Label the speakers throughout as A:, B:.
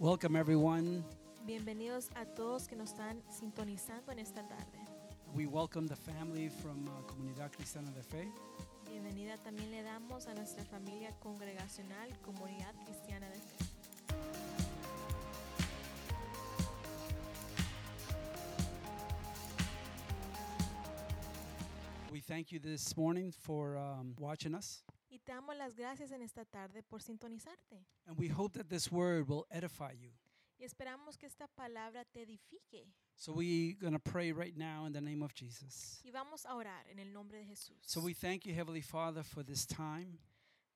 A: Welcome, everyone.
B: Bienvenidos a todos que nos están sintonizando en esta tarde.
A: We welcome the family from uh, Comunidad Cristiana de Fe.
B: Bienvenida también le damos a nuestra familia congregacional Comunidad Cristiana de Fe.
A: We thank you this morning for um, watching us,
B: damos las gracias en esta tarde por sintonizarte.
A: and we hope that this word will edify you.
B: Y esperamos que esta palabra te edifique.
A: So we're going to pray right now in the name of Jesus.
B: Y vamos a orar en el nombre de Jesús.
A: So we thank you, Heavenly Father, for this time.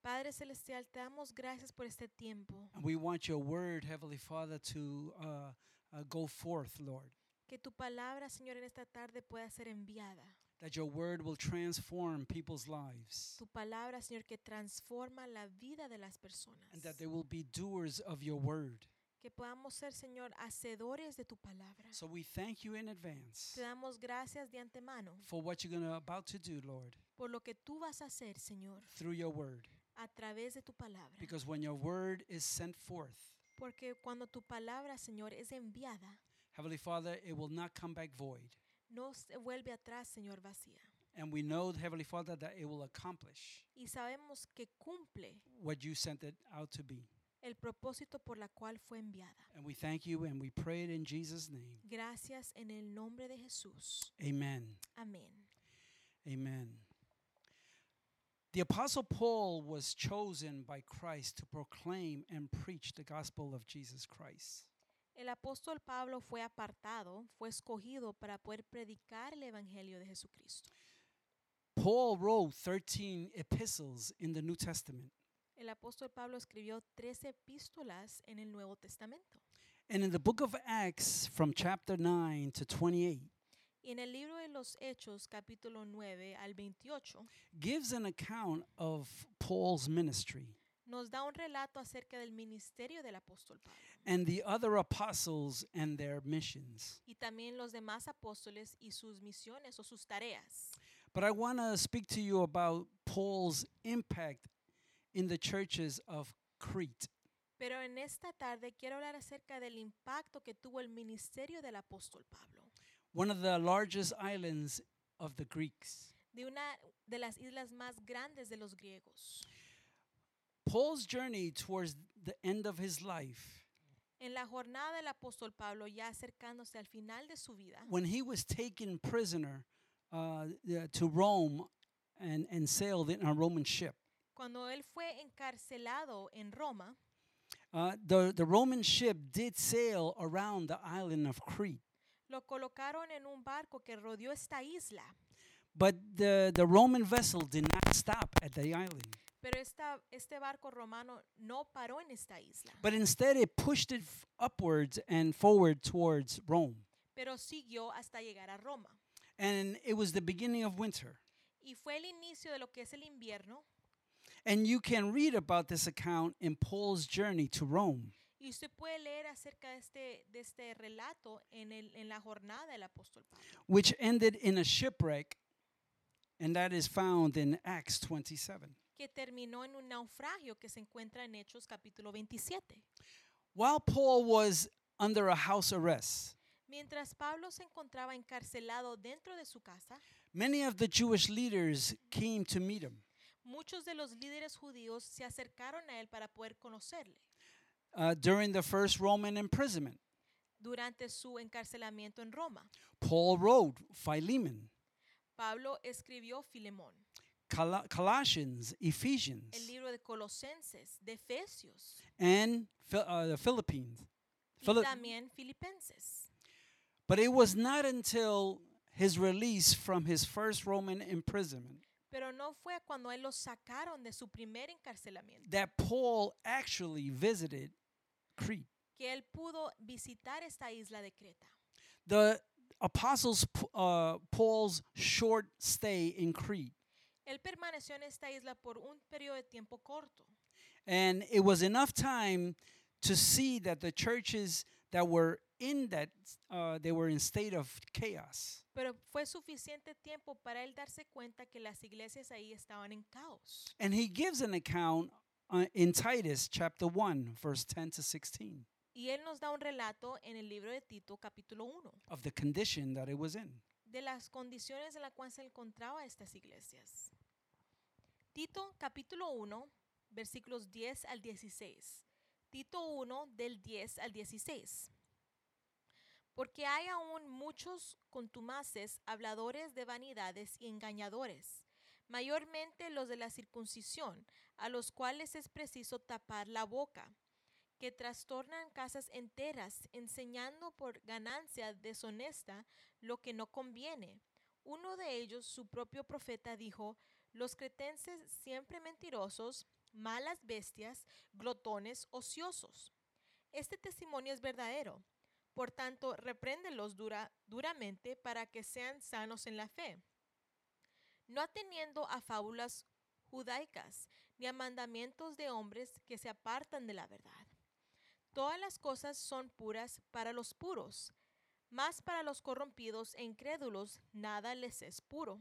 B: Padre Celestial, te damos gracias por este tiempo.
A: And we want your word, Heavenly Father, to uh, uh, go forth, Lord.
B: Que tu palabra, Señor, en esta tarde pueda ser enviada.
A: That your word will transform people's lives.
B: Tu palabra, Señor, que transforma la vida de las personas.
A: And that they will be doers of your word.
B: Que podamos ser, Señor, hacedores de tu palabra.
A: So we thank you in advance
B: Te damos gracias de antemano
A: for what you're going to about to do, Lord,
B: por lo que tú vas a hacer, Señor,
A: through your word.
B: a través de tu palabra.
A: Because when your word is sent forth,
B: Porque cuando tu palabra, Señor, es enviada,
A: Heavenly Father, it will not come back void.
B: No se vuelve atrás, Señor, vacía.
A: And we know, Heavenly Father, that it will accomplish
B: Y sabemos que cumple
A: what you sent it out to be.
B: el propósito por la cual fue enviada.
A: And we thank you and we pray it in Jesus' name.
B: Gracias en el nombre de Jesús.
A: Amen.
B: Amén.
A: Amen. The Apostle Paul was chosen by Christ to proclaim and preach the gospel of Jesus Christ.
B: El apóstol Pablo fue apartado, fue escogido para poder predicar el evangelio de Jesucristo.
A: Paul wrote 13 epistles in the New Testament.
B: El apóstol Pablo escribió tres epístolas en el Nuevo Testamento.
A: And in the book of Acts, from chapter 9 to 28,
B: Y en el libro de los Hechos, capítulo 9 al 28,
A: gives an account of Paul's ministry
B: nos da un relato acerca del ministerio del apóstol Pablo
A: and the other apostles and their missions.
B: y también los demás apóstoles y sus misiones o sus tareas.
A: But I want to speak to you about Paul's impact in the churches of Crete.
B: Pero en esta tarde quiero hablar acerca del impacto que tuvo el ministerio del apóstol Pablo,
A: one of the largest islands of the Greeks.
B: de una de las islas más grandes de los griegos.
A: Paul's journey towards the end of his life,
B: En la jornada del apóstol Pablo, ya acercándose al final de su vida,
A: when he was taken prisoner uh, to Rome and, and sailed in a Roman ship,
B: cuando él fue encarcelado en Roma,
A: uh, the, the Roman ship did sail around the island of Crete.
B: lo colocaron en un barco que rodeó esta isla.
A: But the, the Roman vessel did not stop at the island,
B: Pero esta, este barco romano no paró en esta isla,
A: but instead it pushed it f- upwards and forward towards Rome.
B: pero siguió hasta llegar a Roma.
A: And it was the beginning of winter.
B: Y fue el inicio de lo que es el invierno.
A: And you can read about this account in Paul's journey to Rome.
B: Y usted puede leer acerca de este, de este relato en, el, en la jornada del apóstol Pablo,
A: which ended in a shipwreck, and that is found in Acts 27.
B: Que terminó en un naufragio que se encuentra en Hechos capítulo 27.
A: While Paul was under a house arrest,
B: Mientras Pablo se encontraba encarcelado dentro de su casa,
A: many of the Jewish leaders came to meet him.
B: muchos de los líderes judíos se acercaron a él para poder conocerle
A: Uh, during the first Roman imprisonment,
B: durante su encarcelamiento en Roma.
A: Paul wrote Philemon,
B: Pablo escribió Filemón,
A: Col- Colossians,
B: el
A: Ephesians,
B: libro de Colosenses, de Efesios
A: and uh, the Philippians.
B: y
A: Phili-
B: también Filipenses.
A: but it was not until his release from his first Roman imprisonment
B: Pero no fue cuando él los sacaron de su primer encarcelamiento
A: that Paul actually visited Crete.
B: que él pudo visitar esta isla de Creta.
A: The apostles uh, Paul's short stay in Crete,
B: Él permaneció en esta isla por un periodo de tiempo corto.
A: and it was enough time to see that the churches that were in that uh, they were in state of chaos.
B: Pero fue suficiente tiempo para él darse cuenta que las iglesias ahí estaban en caos.
A: And he gives an account uh, in Titus chapter 1 verse 10 to 16.
B: Y él nos da un relato en el libro de Tito capítulo 1
A: of the condition that it was in.
B: De las condiciones en las cuales se encontraba estas iglesias. Tito capítulo 1 versículos 10 al 16. Tito 1 del 10 al 16. Porque hay aún muchos contumaces, habladores de vanidades y engañadores, mayormente los de la circuncisión, a los cuales es preciso tapar la boca, que trastornan casas enteras, enseñando por ganancia deshonesta lo que no conviene. Uno de ellos, su propio profeta, dijo, los cretenses siempre mentirosos, malas bestias, glotones, ociosos. Este testimonio es verdadero. Por tanto, repréndelos dura, duramente para que sean sanos en la fe, no atendiendo a fábulas judaicas ni a mandamientos de hombres que se apartan de la verdad. Todas las cosas son puras para los puros, mas para los corrompidos e incrédulos nada les es puro,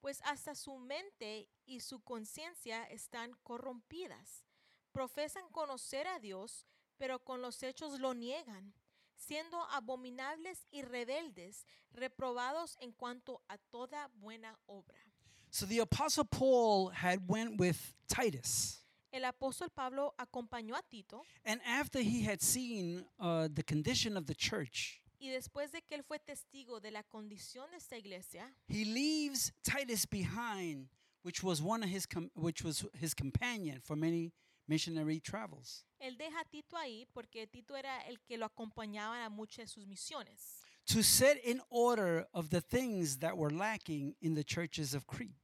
B: pues hasta su mente y su conciencia están corrompidas. Profesan conocer a Dios, pero con los hechos lo niegan siendo abominables y rebeldes, reprobados en cuanto a toda buena obra.
A: So the apostle Paul had went with Titus.
B: El apóstol Pablo acompañó a Tito
A: And after he had seen uh, the condition of the church,
B: y después de que él fue testigo de la condición de esta iglesia,
A: he leaves Titus behind, which was one of his com- which was his companion for many missionary travels,
B: él deja a Tito ahí porque Tito era el que lo acompañaba a muchas de sus misiones
A: to set in order of the things that were lacking in the churches of Crete.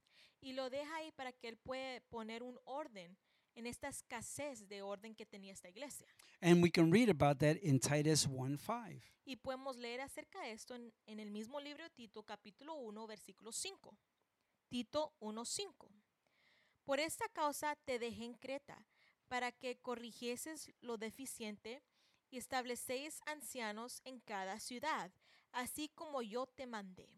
B: y lo deja ahí para que él pueda poner un orden en esta escasez de orden que tenía esta iglesia.
A: And we can read about that in Titus 1:5.
B: Y podemos leer acerca de esto en, en el mismo libro de Tito, capítulo 1, versículo 5. Tito 1:5. Por esta causa te dejé en Creta, para que corrigieses lo deficiente y establecéis ancianos en cada ciudad, así como yo te mandé.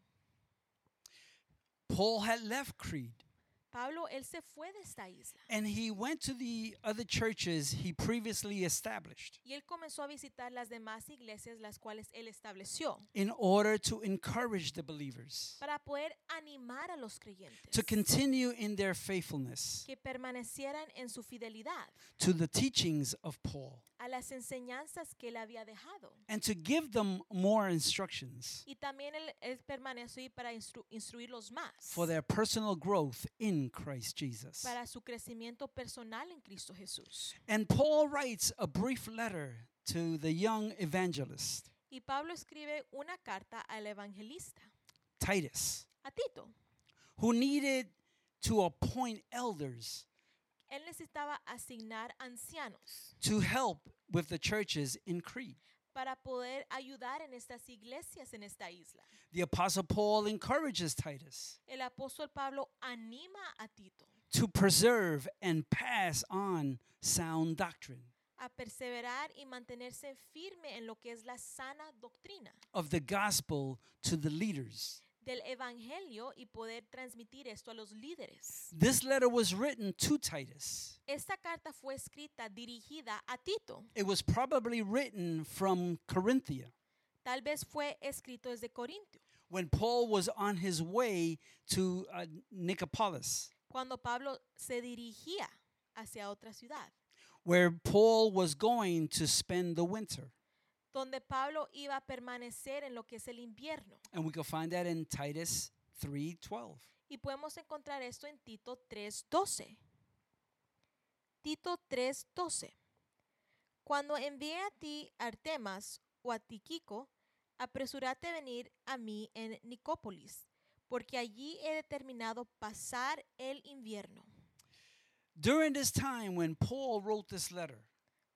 A: Paul had left Crete
B: Pablo, él se fue de esta isla.
A: And he went to the other churches he previously established
B: y él comenzó a visitar las demás iglesias las cuales él estableció
A: in order to encourage the believers
B: para poder animar a los creyentes
A: to continue in their faithfulness
B: que permanecieran en su fidelidad
A: to the teachings of Paul
B: a las enseñanzas que él había dejado.
A: and to give them more instructions
B: Y también él, él permaneció ahí para instru- instruirlos más
A: for their personal growth in Christ Jesus.
B: para su crecimiento personal en Cristo Jesús.
A: And Paul writes a brief letter to the young evangelist,
B: Y Pablo escribe una carta al evangelista,
A: Titus,
B: a Tito.
A: who needed to appoint elders
B: Él necesitaba asignar ancianos
A: to help with the churches in Crete.
B: para poder ayudar en estas iglesias en esta isla.
A: The Apostle Paul encourages Titus
B: El apóstol Pablo anima a Tito
A: to preserve and pass on sound doctrine
B: a perseverar y mantenerse firme en lo que es la sana doctrina
A: of the gospel to the leaders.
B: Del evangelio y poder transmitir esto a los líderes.
A: This letter was written to Titus.
B: Esta carta fue escrita dirigida a Tito.
A: It was probably written from Corinthia
B: Tal vez fue escrito desde Corintio,
A: when Paul was on his way to uh, Nicopolis,
B: cuando Pablo se dirigía hacia otra ciudad,
A: where Paul was going to spend the winter.
B: Donde Pablo iba a permanecer en lo que es el invierno.
A: And we can find that in Titus 3:12.
B: Y podemos encontrar esto en Tito 3:12. Tito 3:12. Cuando envíe a ti Artemas o a Tiquico, apresúrate a venir a mí en Nicópolis, porque allí he determinado pasar el invierno.
A: During this time when Paul wrote this letter,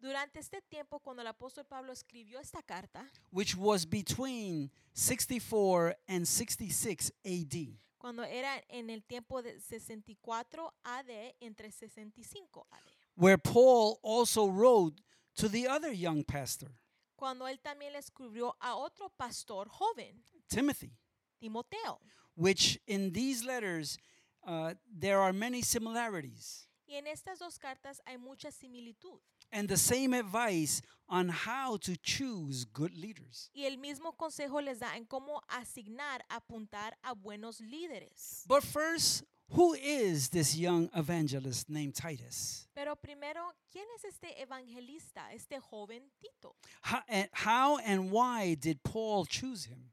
B: Durante este tiempo, cuando el apóstol Pablo escribió esta carta,
A: which was between 64 and 66 AD,
B: cuando era en el tiempo de 64 AD, entre 65 AD,
A: where Paul also wrote to the other young pastor,
B: cuando él también le escribió a otro pastor joven,
A: Timothy,
B: Timoteo.
A: which in these letters uh, there are many similarities.
B: Y en estas dos cartas hay mucha similitud.
A: And the same advice on how to choose good leaders.
B: Y el mismo consejo les da en cómo asignar, apuntar a buenos líderes.
A: But first, who is this young evangelist named Titus?
B: Pero primero, ¿quién es este evangelista, este joven Tito?
A: How and, how and why did Paul choose him?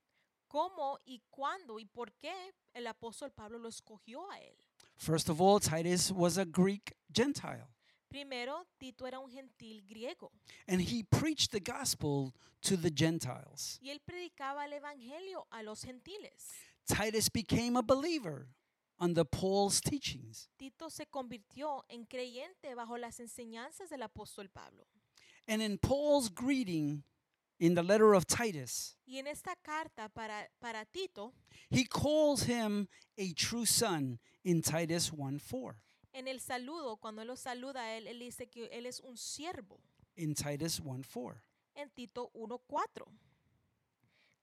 B: ¿Cómo y cuándo y por qué el apóstol Pablo lo escogió a él?
A: First of all, Titus was a Greek Gentile,
B: Primero, Tito era un gentil griego
A: and he preached the gospel to the Gentiles.
B: y él predicaba el evangelio a los gentiles.
A: Titus became a believer under Paul's teachings.
B: Tito se convirtió en creyente bajo las enseñanzas del apóstol Pablo.
A: And in Paul's greeting in the letter of Titus,
B: Y en esta carta para, para Tito,
A: he calls him a true son in Titus 1 4.
B: En el saludo, cuando él lo saluda a él, él dice que él es un siervo.
A: In Titus 1 4.
B: En Tito 1.4.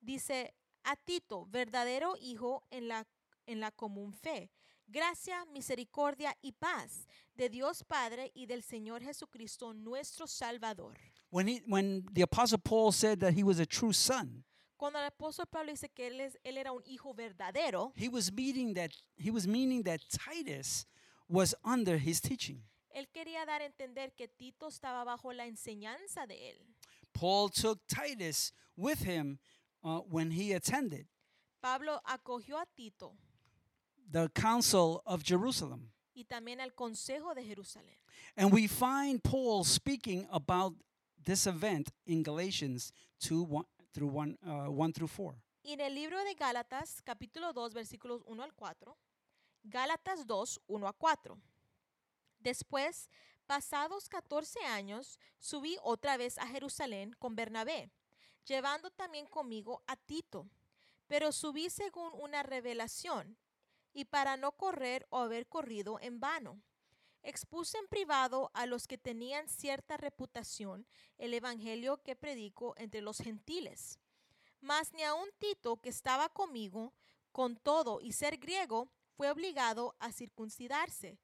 B: Dice, a Tito, verdadero hijo en la, en la común fe, gracia, misericordia y paz de Dios Padre y del Señor Jesucristo nuestro Salvador.
A: When, he, when the Apostle Paul said that he was a true son,
B: Cuando el apóstol Pablo dice que él, es, él era un hijo verdadero,
A: he was meaning that he was meaning that Titus was under his teaching.
B: él quería dar a entender que Tito estaba bajo la enseñanza de él.
A: Paul took Titus with him uh, when he attended
B: Pablo acogió a Tito
A: the Council of Jerusalem.
B: y también al Consejo de Jerusalén.
A: And we find Paul speaking about this event in Galatians 2 1 through 1, uh, 1 through 4.
B: Y en el libro de Gálatas, capítulo 2, versículos 1 al 4, Gálatas 2, 1 a 4. Después, pasados 14 años, subí otra vez a Jerusalén con Bernabé, llevando también conmigo a Tito. Pero subí según una revelación, y para no correr o haber corrido en vano. Expuse en privado a los que tenían cierta reputación el evangelio que predico entre los gentiles. Mas ni aun Tito, que estaba conmigo, con todo y ser griego, fue obligado a circuncidarse.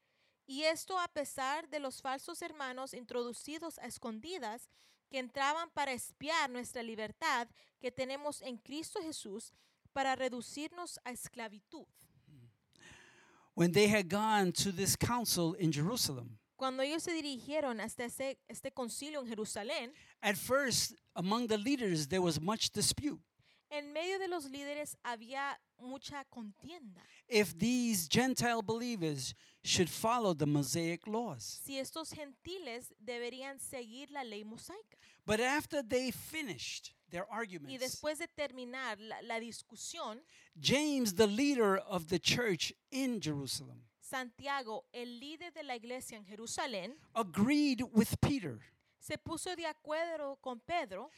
B: Y esto a pesar de los falsos hermanos introducidos a escondidas que entraban para espiar nuestra libertad que tenemos en Cristo Jesús para reducirnos a esclavitud.
A: When they had gone to this council in Jerusalem,
B: Cuando ellos se dirigieron hasta este, este concilio en Jerusalén,
A: at first, among the leaders, there was much dispute.
B: en medio de los líderes había mucha contienda.
A: If these Gentile believers should follow the Mosaic laws.
B: Si estos gentiles deberían seguir la ley mosaica.
A: But after they finished their
B: Y
A: arguments,
B: después de terminar la, la discusión,
A: James, the leader of the church in Jerusalem,
B: Santiago, el líder de la iglesia en Jerusalén,
A: agreed with Peter
B: se puso de acuerdo con Pedro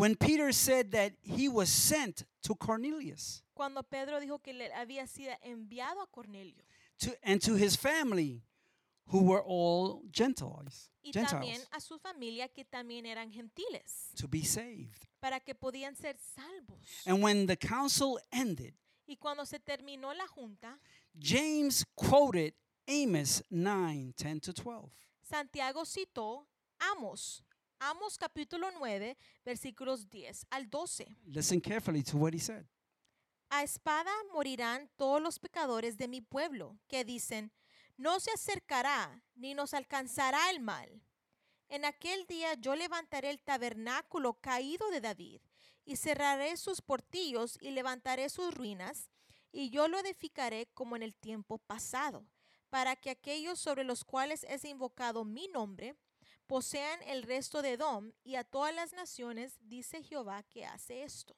A: when Peter said that he was sent to Cornelius
B: cuando Pedro dijo que le había sido enviado a Cornelio
A: to, and to his family, who were all Gentiles,
B: y
A: Gentiles,
B: también a su familia que también eran gentiles
A: to be saved.
B: para que podían ser salvos.
A: And when the council ended,
B: Y cuando se terminó la junta,
A: James quoted Amos 9 10 to 12.
B: Santiago citó Amos, Amos capítulo 9, versículos 10 al 12.
A: Listen carefully to what he said.
B: A espada morirán todos los pecadores de mi pueblo, que dicen, no se acercará ni nos alcanzará el mal. En aquel día yo levantaré el tabernáculo caído de David, y cerraré sus portillos y levantaré sus ruinas, y yo lo edificaré como en el tiempo pasado, para que aquellos sobre los cuales es invocado mi nombre posean el resto de Edom y a todas las naciones, dice Jehová que hace esto.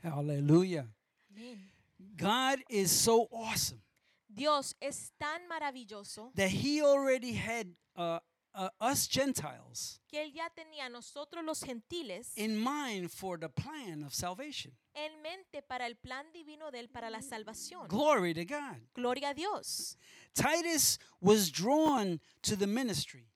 A: Hallelujah.
B: Amén.
A: God is so awesome
B: Dios es tan maravilloso
A: that he already had uh, uh, us Gentiles
B: que Él ya tenía a nosotros los gentiles
A: in mind for the plan of salvation.
B: en mente para el plan divino de Él para la salvación.
A: Glory to God.
B: Gloria a Dios.
A: Titus was drawn to the ministry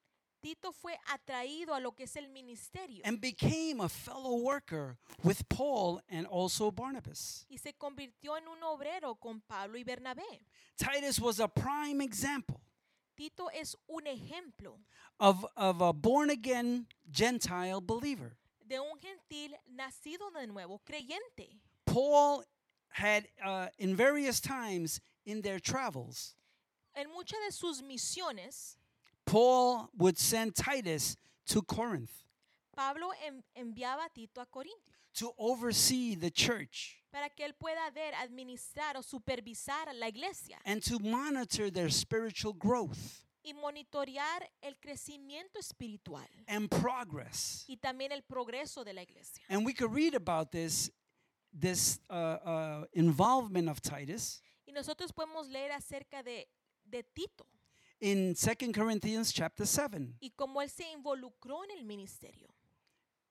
B: Tito fue atraído a lo que es el ministerio
A: and became a fellow worker with Paul and also Barnabas.
B: y se convirtió en un obrero con Pablo y Bernabé.
A: Titus was a prime example
B: Tito es un ejemplo
A: of, of a born again Gentile believer.
B: de un gentil nacido de nuevo, creyente.
A: Paul had, uh, in various times in their travels,
B: En muchas de sus misiones,
A: Paul would send Titus to Corinth
B: Pablo en- enviaba a Tito a Corinto
A: to oversee the church
B: para que él pueda ver, administrar o supervisar la iglesia
A: and to monitor their spiritual growth
B: y monitorear el crecimiento espiritual
A: and progress.
B: y también el progreso de la iglesia.
A: And we could read about this this uh, uh, involvement of Titus
B: Y nosotros podemos leer acerca de, de Tito
A: in 2 Corinthians chapter 7.
B: y cómo él se involucró en el ministerio.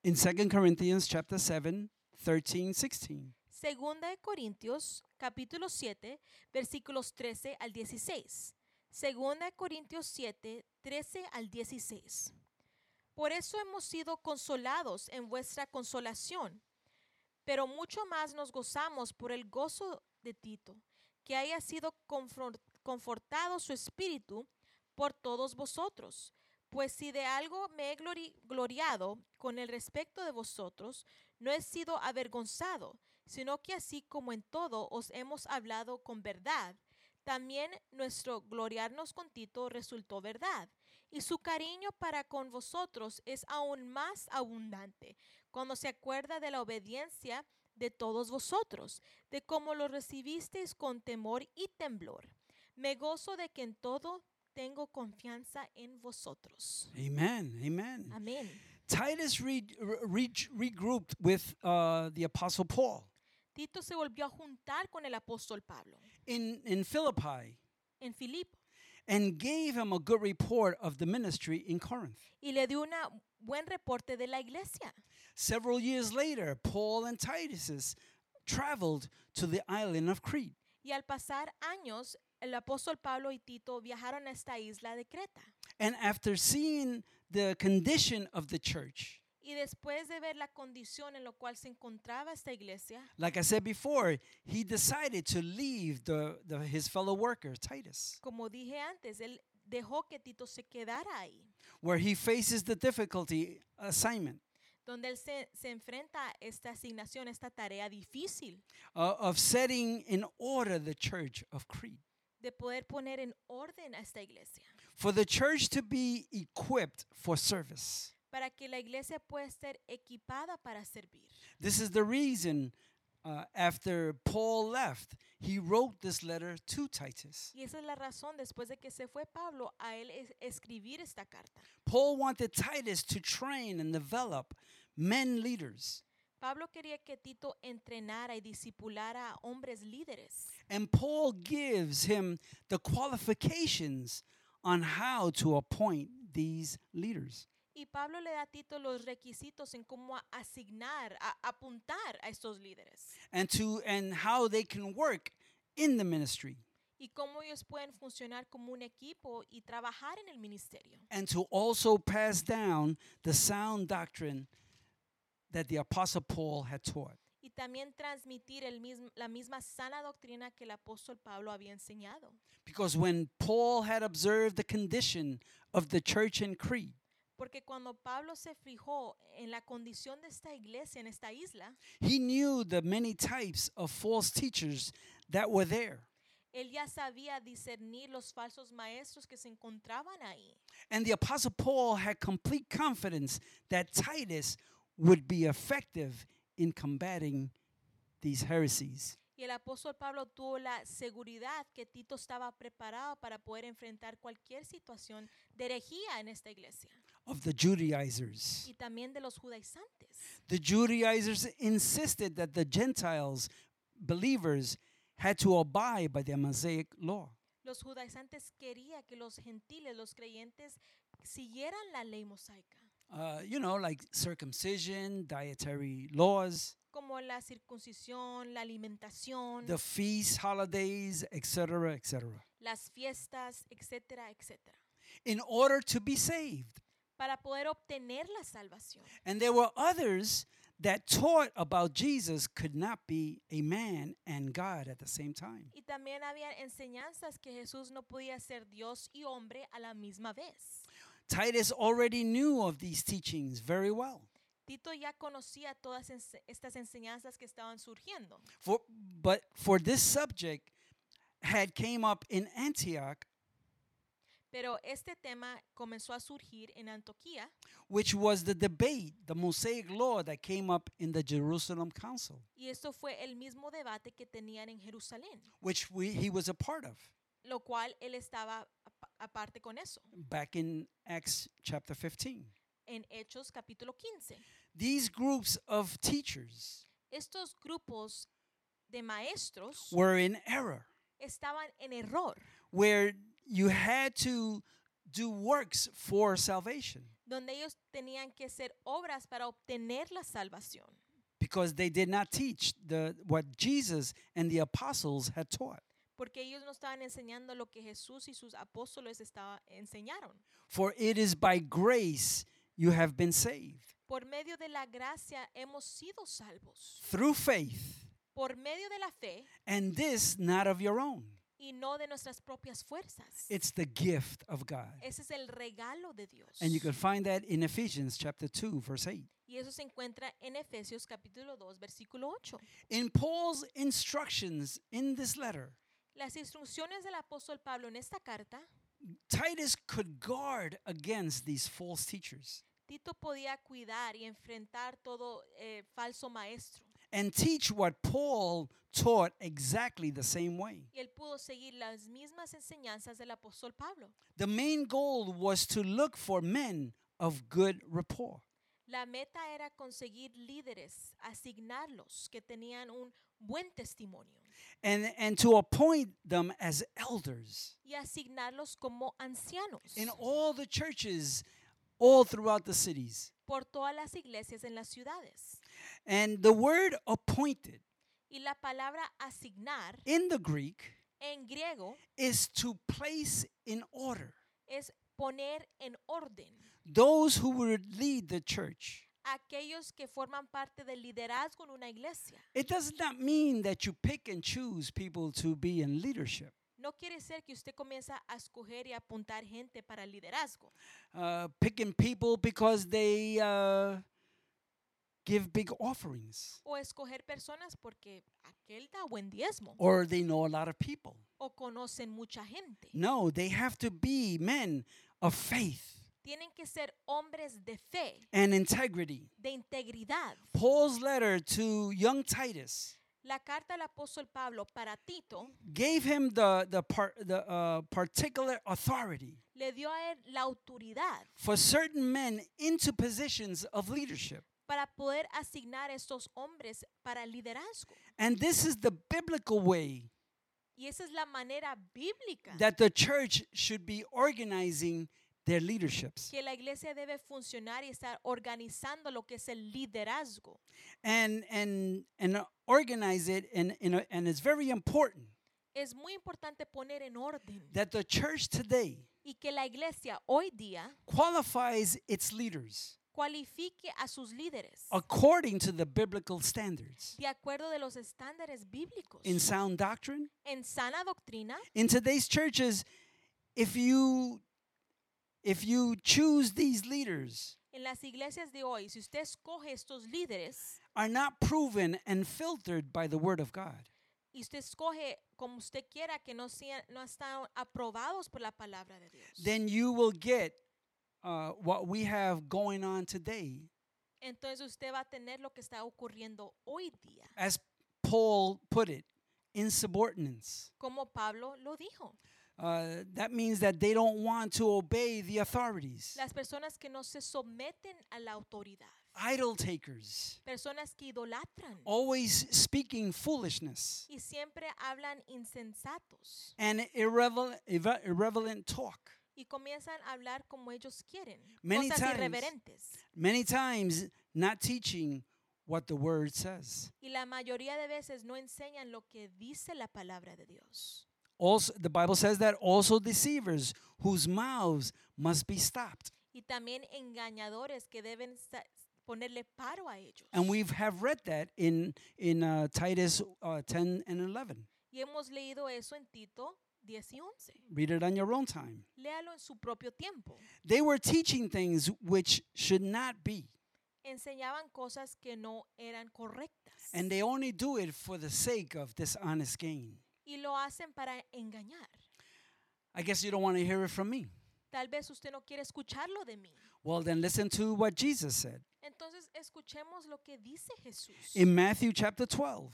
A: In 2 Corinthians chapter 7, 13, 16.
B: Segunda de Corintios, capítulo 7, versículos 13 al 16. Segunda de Corintios 7, 13 al 16. Por eso hemos sido consolados en vuestra consolación, pero mucho más nos gozamos por el gozo de Tito, que haya sido confortado su espíritu por todos vosotros. Pues si de algo me he glori- gloriado con el respecto de vosotros, no he sido avergonzado, sino que así como en todo os hemos hablado con verdad, también nuestro gloriarnos con Tito resultó verdad, y su cariño para con vosotros es aún más abundante, cuando se acuerda de la obediencia de todos vosotros, de cómo lo recibisteis con temor y temblor. Me gozo de que en todo tengo confianza en vosotros.
A: Amen. Amen.
B: Amén.
A: Titus re- re- regrouped with uh, the Apostle Paul
B: Tito se volvió a juntar con el apóstol Pablo
A: in, in Philippi
B: en Filipo
A: and gave him a good report of the ministry in Corinth.
B: y le dio un buen reporte de la iglesia.
A: Several years later, Paul and Titus traveled to the island of Crete.
B: Y al pasar años, el apóstol Pablo y Tito viajaron a esta isla de Creta.
A: And after seeing the condition of the church,
B: Y después de ver la condición en la cual se encontraba esta iglesia,
A: like I said before, he decided to leave the, the, his fellow worker, Titus,
B: como dije antes, él dejó que Tito se quedara ahí,
A: where he faces the difficulty assignment
B: donde él se, se enfrenta esta asignación, esta tarea difícil
A: uh, of setting in order the church of Crete.
B: de poder poner en orden a esta iglesia,
A: For the church to be equipped for service.
B: para que la iglesia pueda estar equipada para servir.
A: This is the reason uh, after Paul left, he wrote this letter to Titus.
B: Y esa es la razón después de que se fue Pablo a él es- escribir esta carta.
A: Paul wanted Titus to train and develop men leaders.
B: Pablo quería que Tito entrenara y discipulara a hombres líderes.
A: And Paul gives him the qualifications on how to appoint these leaders.
B: Y Pablo le da a Tito los requisitos en cómo asignar, a apuntar a estos líderes
A: and to and how they can work in the ministry
B: y cómo ellos pueden funcionar como un equipo y trabajar en el ministerio.
A: and to also pass down the sound doctrine that the apostle Paul had taught.
B: Y también transmitir el mismo, la misma sana doctrina que el apóstol Pablo había enseñado.
A: Because when Paul had observed the condition of the church in Crete,
B: Porque cuando Pablo se fijó en la condición de esta iglesia, en esta isla,
A: he knew the many types of false teachers that were there.
B: él ya sabía discernir los falsos maestros que se encontraban ahí.
A: And the apostle Paul had complete confidence that Titus would be effective in combating these heresies.
B: Y el apóstol Pablo tuvo la seguridad que Tito estaba preparado para poder enfrentar cualquier situación de herejía en esta iglesia
A: of the Judaizers.
B: y también de los judaizantes.
A: The Judaizers insisted that the Gentiles, believers, had to abide by the Mosaic law.
B: Los judaizantes querían que los gentiles, los creyentes, siguieran la ley mosaica,
A: Uh, you know, like circumcision, dietary laws,
B: como la circuncisión, la alimentación,
A: the feasts, holidays, etc., etc.
B: las fiestas, etcétera, etcétera,
A: in order to be saved.
B: Para poder obtener la salvación.
A: And there were others that taught about Jesus could not be a man and God at the same time.
B: Y también había enseñanzas que Jesús no podía ser Dios y hombre a la misma vez.
A: Titus already knew of these teachings very well.
B: Tito ya conocía todas ense- estas enseñanzas que estaban surgiendo.
A: For, but for this subject had came up in Antioch,
B: Pero este tema comenzó a surgir en Antioquía,
A: which was the debate, the Mosaic law that came up in the Jerusalem Council,
B: y esto fue el mismo debate que tenían en Jerusalén,
A: which we, he was a part of
B: lo cual él estaba aparte con eso,
A: back in Acts chapter 15.
B: en Hechos capítulo 15.
A: These groups of teachers
B: Estos grupos de maestros
A: were in error,
B: estaban en error,
A: where you had to do works for salvation
B: donde ellos tenían que hacer obras para obtener la salvación,
A: because they did not teach the, what Jesus and the apostles had taught.
B: porque ellos no estaban enseñando lo que Jesús y sus apóstoles estaba, enseñaron.
A: For it is by grace you have been saved
B: Por medio de la gracia hemos sido salvos,
A: through faith,
B: por medio de la fe
A: and this not of your own.
B: Y no de nuestras propias fuerzas.
A: It's the gift of God.
B: Ese es el regalo de Dios.
A: And you can find that in Ephesians chapter 2, verse 8.
B: Y eso se encuentra en Efesios capítulo 2, versículo 8.
A: In Paul's instructions in this letter,
B: Las instrucciones del apóstol Pablo en esta carta,
A: Titus could guard against these false teachers
B: Tito podía cuidar y enfrentar todo eh, falso maestro.
A: And teach what Paul taught exactly the same way.
B: Y él pudo seguir las mismas enseñanzas del apóstol Pablo.
A: The main goal was to look for men of good rapport.
B: La meta era conseguir líderes, asignarlos que tenían un buen testimonio
A: and, and to appoint them as elders
B: y asignarlos como ancianos
A: in all the churches all throughout the cities.
B: por todas las iglesias en las ciudades.
A: And the word appointed
B: Y la palabra asignar
A: in the Greek
B: en griego
A: is to place in order
B: es poner en orden
A: those who would lead the church.
B: aquellos que forman parte del liderazgo en una iglesia.
A: It does not mean that you pick and choose people to be in leadership.
B: No quiere ser que usted comienza a escoger y apuntar gente para el liderazgo.
A: Uh, picking people because they uh, give big offerings
B: O escoger personas porque aquel da buen diezmo.
A: or they know a lot of people.
B: O conocen mucha gente.
A: No, they have to be men of faith
B: Tienen que ser hombres de fe,
A: and integrity.
B: de integridad.
A: Paul's letter to young Titus
B: La carta del apóstol Pablo para Tito
A: gave him the, the, par, the uh, particular authority
B: le dio a él la autoridad
A: for certain men into positions of leadership.
B: Para poder asignar estos hombres para liderazgo.
A: And this is the biblical way
B: Y esa es la manera bíblica
A: that the church should be organizing their leaderships.
B: que la iglesia debe funcionar y estar organizando lo que es el liderazgo.
A: And, and, and organize it, and, and, and it's very important
B: Es muy importante poner en orden
A: that the church today
B: y que la iglesia hoy día
A: qualifies its leaders
B: cualifique a sus líderes
A: according to the biblical standards
B: de acuerdo de los estándares bíblicos.
A: in sound doctrine.
B: En sana doctrina,
A: In today's churches, if you if you choose these leaders
B: en las iglesias de hoy, si usted escoge estos líderes
A: are not proven and filtered by the word of God,
B: y usted escoge como usted quiera que no, sean, no están aprobados por la palabra de Dios,
A: then you will get uh, what we have going on today,
B: entonces usted va a tener lo que está ocurriendo hoy día,
A: as Paul put it, insubordinance.
B: como Pablo lo dijo.
A: Uh, that means that they don't want to obey the authorities.
B: Las personas que no se someten a la autoridad,
A: Idol takers,
B: personas que idolatran
A: always speaking foolishness
B: y siempre hablan insensatos
A: and irrelevant, irrelevant talk.
B: Y comienzan a hablar como ellos quieren,
A: Many
B: cosas
A: times.
B: irreverentes.
A: Many times, not teaching what the word says.
B: Y la mayoría de veces no enseñan lo que dice la palabra de Dios.
A: Also, the Bible says that also deceivers whose mouths must be stopped.
B: Y también engañadores que deben ponerle paro a ellos.
A: And we have read that in in uh, Titus uh, 10 and 11.
B: y hemos leído eso en Tito 10 y 11.
A: Read it on your own time.
B: Léalo en su propio tiempo.
A: They were teaching things which should not be.
B: enseñaban cosas que no eran correctas.
A: And they only do it for the sake of dishonest gain.
B: y lo hacen para engañar.
A: I guess you don't want to hear it from me.
B: Tal vez usted no quiere escucharlo de mí.
A: Well, then listen to what Jesus said
B: Entonces escuchemos lo que dice Jesús.
A: in Matthew chapter 12,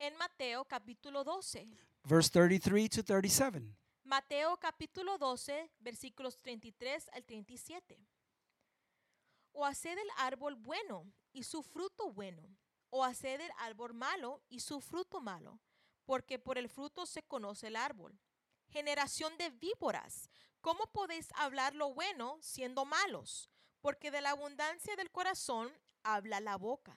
B: En Mateo capítulo 12.
A: Verse 33 to 37.
B: Mateo capítulo 12, versículos 33 al 37. O haced el árbol bueno y su fruto bueno, o haced el árbol malo y su fruto malo, porque por el fruto se conoce el árbol. Generación de víboras, ¿cómo podéis hablar lo bueno siendo malos? Porque de la abundancia del corazón habla la boca.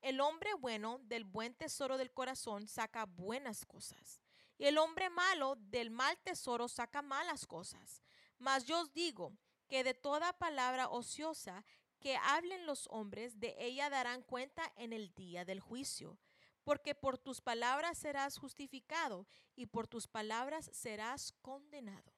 B: El hombre bueno del buen tesoro del corazón saca buenas cosas, y el hombre malo del mal tesoro saca malas cosas. Mas yo os digo que de toda palabra ociosa que hablen los hombres, de ella darán cuenta en el día del juicio. Porque por tus palabras serás justificado y por tus palabras serás condenado.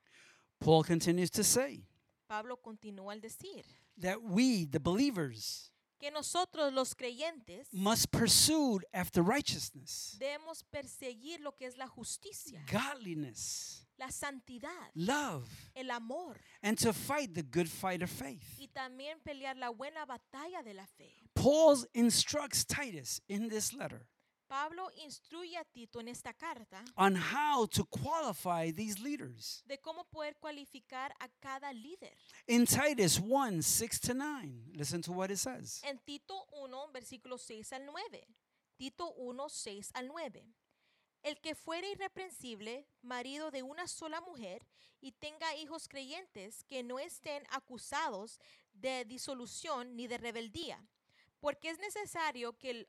A: Paul continues to say
B: Pablo continúa al decir
A: that we, the believers,
B: que nosotros los creyentes
A: must pursue after righteousness,
B: debemos perseguir lo que es la justicia,
A: godliness,
B: la santidad,
A: love,
B: el amor
A: and to fight the good fight of faith.
B: y también pelear la buena batalla de la fe.
A: Paul instructs Titus in this letter
B: Pablo instruye a Tito en esta carta
A: on how to qualify these leaders.
B: de cómo poder cualificar a cada líder.
A: In Titus 1 6 to 9, listen to what it says.
B: En Tito 1, versículos 6 al 9. Tito 1, 6 al 9. El que fuere irreprensible, marido de una sola mujer, y tenga hijos creyentes que no estén acusados de disolución ni de rebeldía, porque es necesario que el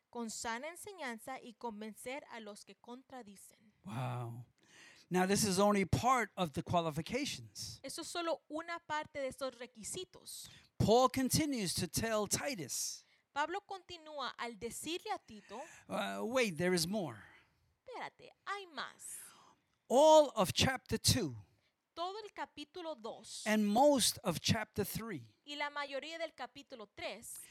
B: con sana enseñanza y convencer a los que contradicen.
A: Wow. Now, this is only part of the qualifications.
B: Eso es solo una parte de estos requisitos.
A: Paul continues to tell Titus,
B: Pablo continúa al decirle a Tito,
A: uh, wait, there is more.
B: espérate, hay más.
A: All of chapter 2
B: Todo el capítulo 2
A: and most of chapter 3,
B: y la mayoría del capítulo 3,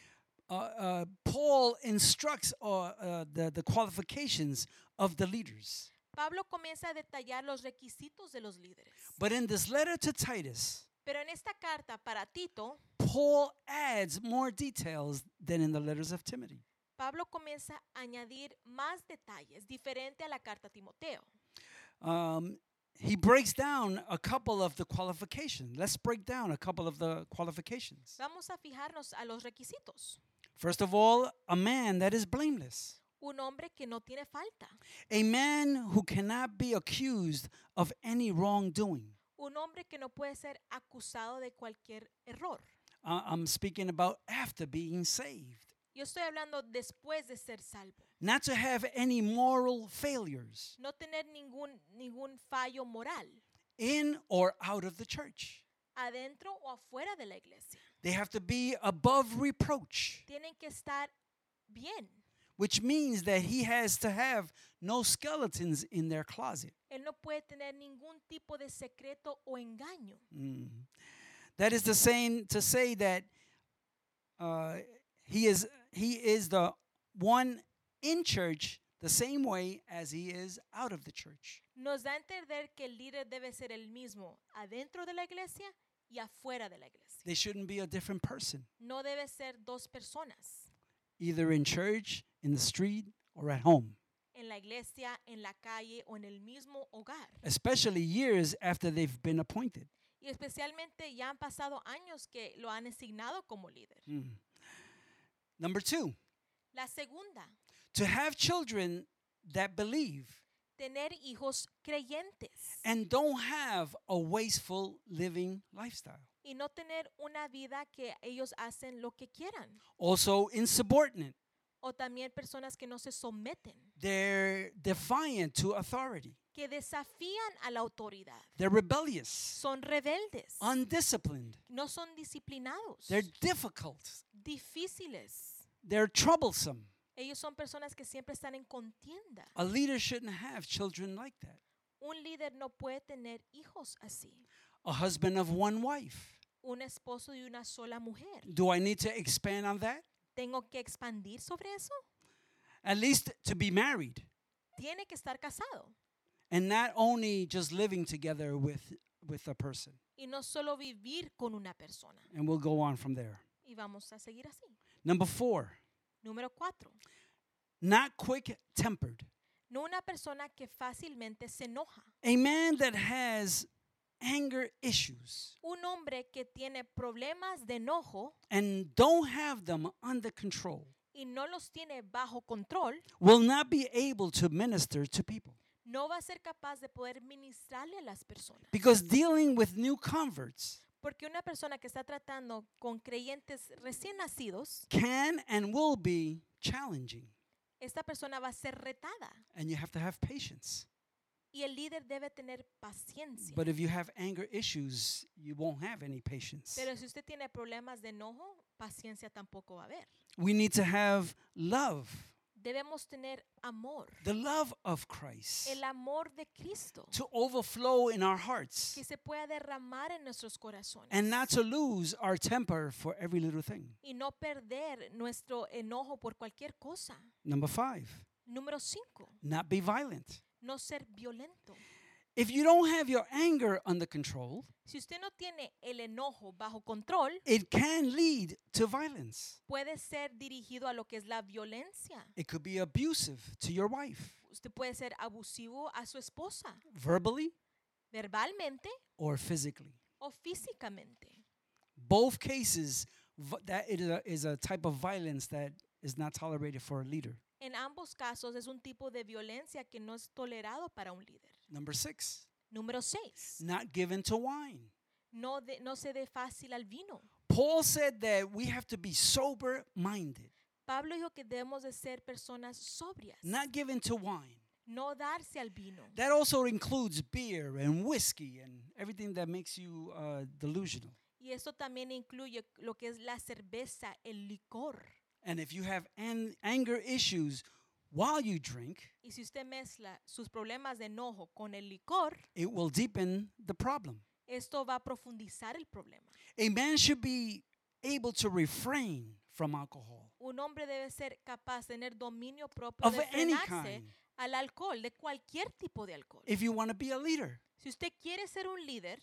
A: uh, uh, Paul instructs uh, uh, the, the qualifications of the leaders.
B: Pablo comienza a detallar los requisitos de los líderes.
A: But in this letter to Titus,
B: Pero en esta carta para Tito,
A: Paul adds more details than in the letters of Timothy.
B: Pablo comienza a añadir más detalles diferente a la carta a Timoteo.
A: Um, he breaks down a couple of the qualifications. Let's break down a couple of the qualifications.
B: Vamos a fijarnos a los requisitos.
A: First of all, a man that is blameless,
B: Un hombre que no tiene falta.
A: a man who cannot be accused of any wrongdoing.
B: Un hombre que no puede ser acusado de cualquier error.
A: Uh, I'm speaking about after being saved.
B: Yo estoy hablando después de ser salvo.
A: Not to have any moral failures
B: No tener ningún, ningún fallo moral,
A: in or out of the church.
B: adentro o afuera de la iglesia.
A: They have to be above reproach,
B: Tienen que estar bien.
A: which means that he has to have no skeletons in their closet.
B: Él no puede tener ningún tipo de secreto o engaño.
A: Mm. That is the same to say that uh, he is he is the one in church the same way as he is out of the church.
B: Nos da a entender que el líder debe ser el mismo adentro de la iglesia y afuera de la iglesia.
A: They shouldn't be a different person,
B: No debe ser dos personas,
A: either in church, in the street, or at home.
B: en la iglesia, en la calle o en el mismo hogar.
A: Especially years after they've been appointed.
B: Y especialmente ya han pasado años que lo han asignado como líder.
A: Mm. Number two,
B: La segunda,
A: to have children that believe
B: tener hijos creyentes
A: and don't have a wasteful living lifestyle.
B: y no tener una vida que ellos hacen lo que quieran.
A: Also insubordinate.
B: o también personas que no se someten,
A: They're defiant to authority.
B: que desafían a la autoridad.
A: They're rebellious,
B: Son rebeldes,
A: undisciplined.
B: no son disciplinados,
A: They're difficult.
B: difíciles.
A: They're troublesome.
B: Ellos son personas que siempre están en contienda.
A: A leader shouldn't have children like that.
B: Un líder no puede tener hijos así.
A: A husband of one wife.
B: Un esposo de una sola mujer.
A: Do I need to expand on that?
B: ¿Tengo que expandir sobre eso?
A: At least to be married
B: Tiene que estar casado.
A: and not only just living together with, with a person.
B: Y no solo vivir con una persona.
A: And we'll go on from there.
B: Y vamos a seguir así.
A: Number four,
B: Número cuatro.
A: not quick tempered.
B: No una persona que fácilmente se enoja.
A: A man that has anger issues
B: Un hombre que tiene problemas de enojo
A: and don't have them under control
B: y no los tiene bajo control,
A: will not be able to minister to people.
B: no va a ser capaz de poder ministrarle a las personas.
A: Because dealing with new converts
B: Porque una persona que está tratando con creyentes recién nacidos,
A: can and will be challenging.
B: esta persona va a ser retada
A: And you have to have patience.
B: y el líder debe tener paciencia.
A: But if you have anger issues, you won't have any patience.
B: Pero si usted tiene problemas de enojo, paciencia tampoco va a haber.
A: We need to have love,
B: Debemos tener amor,
A: the love of Christ,
B: el amor de Cristo,
A: to overflow in our hearts
B: que se pueda derramar en nuestros corazones
A: and not to lose our temper for every little thing.
B: y no perder nuestro enojo por cualquier cosa.
A: Number five,
B: Número 5,
A: not be violent.
B: no ser violento.
A: If you don't have your anger under control,
B: Si usted no tiene el enojo bajo control,
A: it can lead to violence.
B: puede ser dirigido a lo que es la violencia.
A: It could be abusive to your wife,
B: Usted puede ser abusivo a su esposa,
A: verbally
B: verbalmente
A: or physically.
B: o físicamente.
A: Both cases, that is a, is a type of violence that is not tolerated for a leader.
B: En ambos casos es un tipo de violencia que no es tolerado para un líder.
A: Number six,
B: Número 6.
A: not given to wine.
B: No, de- no se dé fácil al vino.
A: Paul said that we have to be sober minded,
B: Pablo dijo que debemos de ser personas sobrias,
A: not given to wine.
B: no darse al vino.
A: That also includes beer and whiskey and everything that makes you uh, delusional.
B: Y esto también incluye lo que es la cerveza, el licor.
A: And if you have an- anger issues while you drink,
B: Y si usted mezcla sus problemas de enojo con el licor,
A: it will deepen the problem.
B: esto va a profundizar el problema.
A: A man should be able to refrain from alcohol
B: Un hombre debe ser capaz de tener dominio propio
A: of
B: de
A: any
B: frenarse
A: kind
B: al alcohol, de cualquier tipo de alcohol.
A: if you want to be a leader.
B: Si usted quiere ser un líder,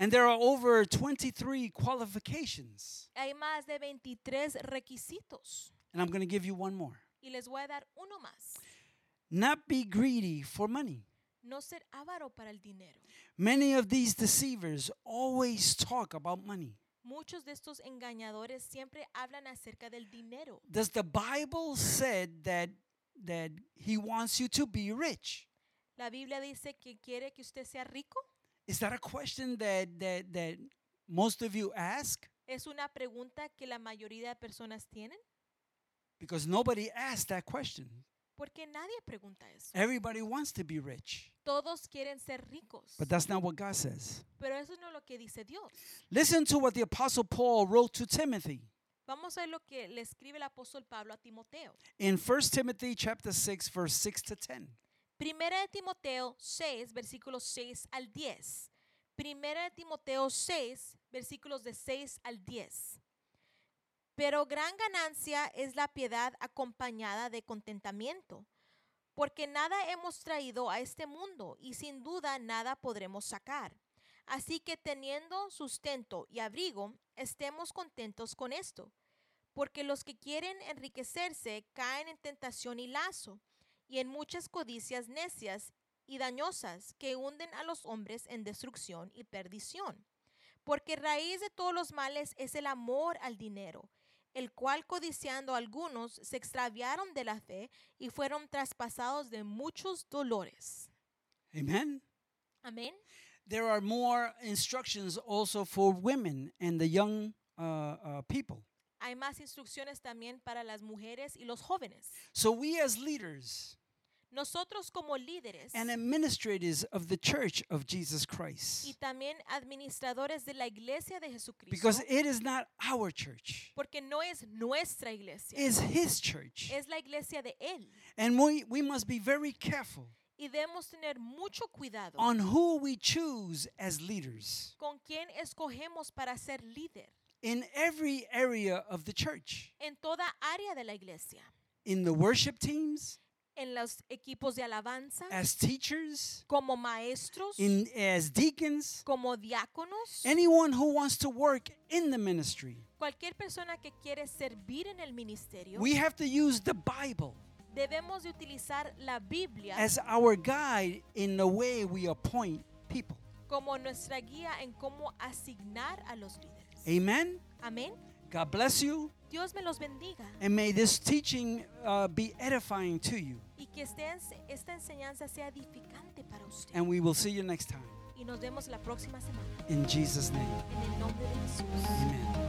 A: And there are over 23 qualifications.
B: hay más de 23 requisitos.
A: And I'm going to give you one more.
B: Y les voy a dar uno más.
A: Not be greedy for money.
B: No ser avaro para el dinero.
A: Many of these deceivers always talk about money.
B: Muchos de estos engañadores siempre hablan acerca del dinero.
A: Does the Bible said that that he wants you to be rich?
B: La Biblia dice que quiere que usted sea rico.
A: Is that a question that that that most of you ask?
B: Es una pregunta que la mayoría de personas tienen
A: Because nobody asked that question.
B: porque nadie pregunta eso.
A: Everybody wants to be rich.
B: Todos quieren ser ricos,
A: But that's not what God says.
B: pero eso no es lo que dice Dios.
A: Listen to what the apostle Paul wrote to Timothy
B: Vamos a ver lo que le escribe el apóstol Pablo a Timoteo.
A: in 1 Timothy chapter 6 verse 6 to 10.
B: Primera de Timoteo 6, versículos 6 al 10. Primera de Timoteo 6, versículos de 6 al 10. Pero gran ganancia es la piedad acompañada de contentamiento, porque nada hemos traído a este mundo y sin duda nada podremos sacar. Así que teniendo sustento y abrigo, estemos contentos con esto, porque los que quieren enriquecerse caen en tentación y lazo y en muchas codicias necias y dañosas que hunden a los hombres en destrucción y perdición. Porque raíz de todos los males es el amor al dinero, el cual codiciando algunos se extraviaron de la fe y fueron traspasados de muchos dolores.
A: Amen.
B: Amén.
A: There are more instructions also for women and the young uh, uh, people.
B: Hay más instrucciones también para las mujeres y los jóvenes.
A: So we as leaders
B: Nosotros como líderes
A: and administrators of the church of Jesus Christ,
B: y también administradores de la iglesia de Jesucristo,
A: because it is not our church,
B: porque no es nuestra iglesia,
A: it's his church.
B: es la iglesia de Él.
A: And we, we must be very careful
B: Y debemos tener mucho cuidado
A: on who we choose as leaders
B: con quién escogemos para ser líder
A: in every area of the church,
B: en toda área de la iglesia,
A: in the worship teams,
B: en los equipos de alabanza,
A: as teachers,
B: como maestros,
A: in as deacons,
B: como diáconos,
A: anyone who wants to work in the ministry.
B: cualquier persona que quiere servir en el ministerio.
A: We have to use the Bible
B: debemos de utilizar la Biblia
A: as our guide in the way we appoint people.
B: como nuestra guía en cómo asignar a los líderes.
A: Amen.
B: Amén.
A: God bless you,
B: Dios me los bendiga.
A: And may this teaching uh, be edifying to you.
B: Y que esta enseñanza sea edificante para usted.
A: And we will see you next time.
B: Y nos vemos la próxima semana.
A: In Jesus' name.
B: En el nombre de Jesús.
A: Amen.